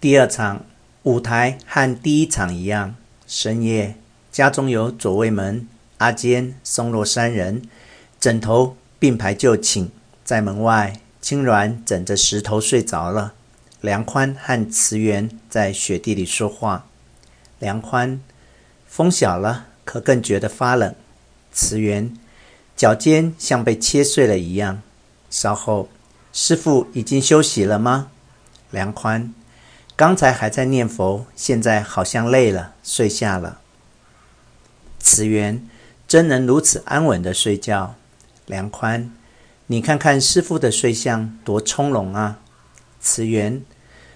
第二场舞台和第一场一样，深夜家中有左卫门、阿坚、松落三人，枕头并排就寝，在门外，青鸾枕着石头睡着了。梁宽和慈源在雪地里说话。梁宽，风小了，可更觉得发冷。慈源，脚尖像被切碎了一样。稍后，师傅已经休息了吗？梁宽。刚才还在念佛，现在好像累了，睡下了。慈源真能如此安稳地睡觉？梁宽，你看看师父的睡相多从容啊！慈源，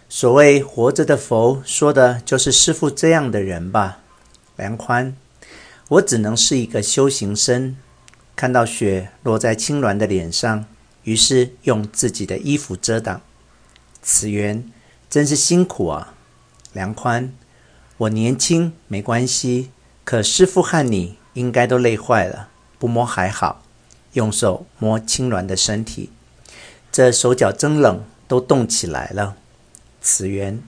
所谓活着的佛，说的就是师父这样的人吧？梁宽，我只能是一个修行僧，看到雪落在青鸾的脸上，于是用自己的衣服遮挡。慈源。真是辛苦啊，梁宽。我年轻没关系，可师父和你应该都累坏了。不摸还好，用手摸青鸾的身体，这手脚真冷，都冻起来了。慈源，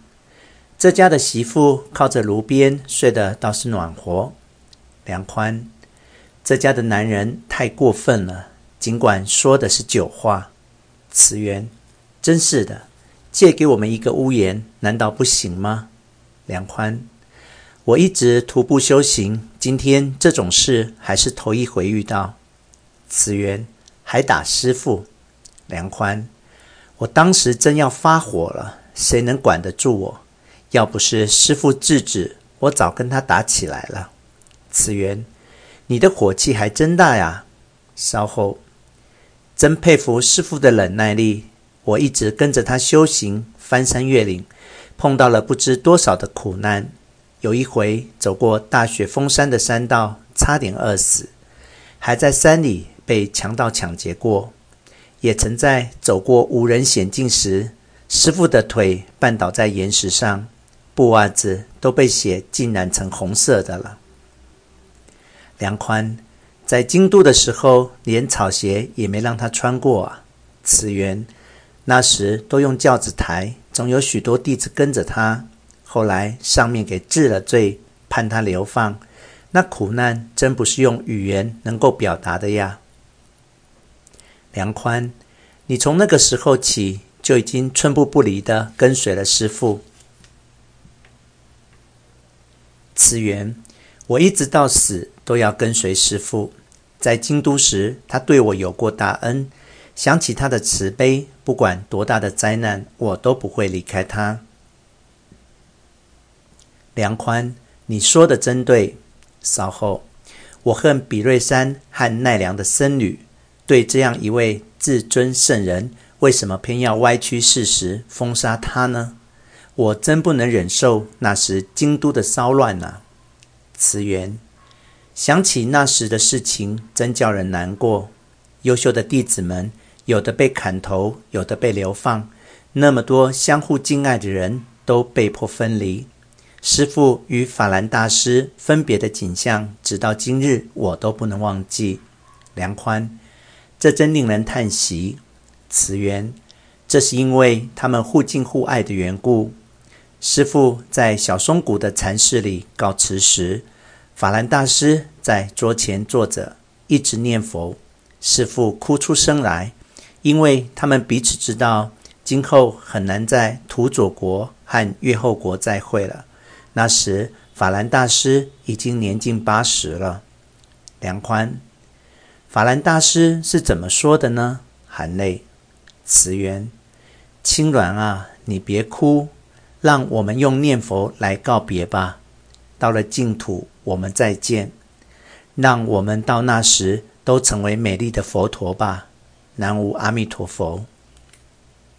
这家的媳妇靠着炉边睡得倒是暖和。梁宽，这家的男人太过分了，尽管说的是酒话。慈源，真是的。借给我们一个屋檐，难道不行吗？梁宽，我一直徒步修行，今天这种事还是头一回遇到。慈源，还打师傅？梁宽，我当时真要发火了，谁能管得住我？要不是师傅制止，我早跟他打起来了。慈源，你的火气还真大呀！稍后，真佩服师傅的忍耐力。我一直跟着他修行，翻山越岭，碰到了不知多少的苦难。有一回走过大雪封山的山道，差点饿死；还在山里被强盗抢劫过，也曾在走过无人险境时，师傅的腿绊倒在岩石上，布袜子都被血浸染成红色的了。梁宽在京都的时候，连草鞋也没让他穿过啊。慈源。那时都用轿子抬，总有许多弟子跟着他。后来上面给治了罪，判他流放。那苦难真不是用语言能够表达的呀。梁宽，你从那个时候起就已经寸步不离地跟随了师父。慈源，我一直到死都要跟随师父。在京都时，他对我有过大恩。想起他的慈悲，不管多大的灾难，我都不会离开他。梁宽，你说的真对。稍后，我恨比瑞山和奈良的僧侣，对这样一位至尊圣人，为什么偏要歪曲事实，封杀他呢？我真不能忍受那时京都的骚乱啊！慈源，想起那时的事情，真叫人难过。优秀的弟子们。有的被砍头，有的被流放，那么多相互敬爱的人都被迫分离。师父与法兰大师分别的景象，直到今日我都不能忘记。梁宽，这真令人叹息。慈源，这是因为他们互敬互爱的缘故。师父在小松谷的禅室里告辞时，法兰大师在桌前坐着，一直念佛。师父哭出声来。因为他们彼此知道，今后很难在土佐国和越后国再会了。那时，法兰大师已经年近八十了。梁宽，法兰大师是怎么说的呢？含泪，慈源，青鸾啊，你别哭，让我们用念佛来告别吧。到了净土，我们再见。让我们到那时都成为美丽的佛陀吧。南无阿弥陀佛。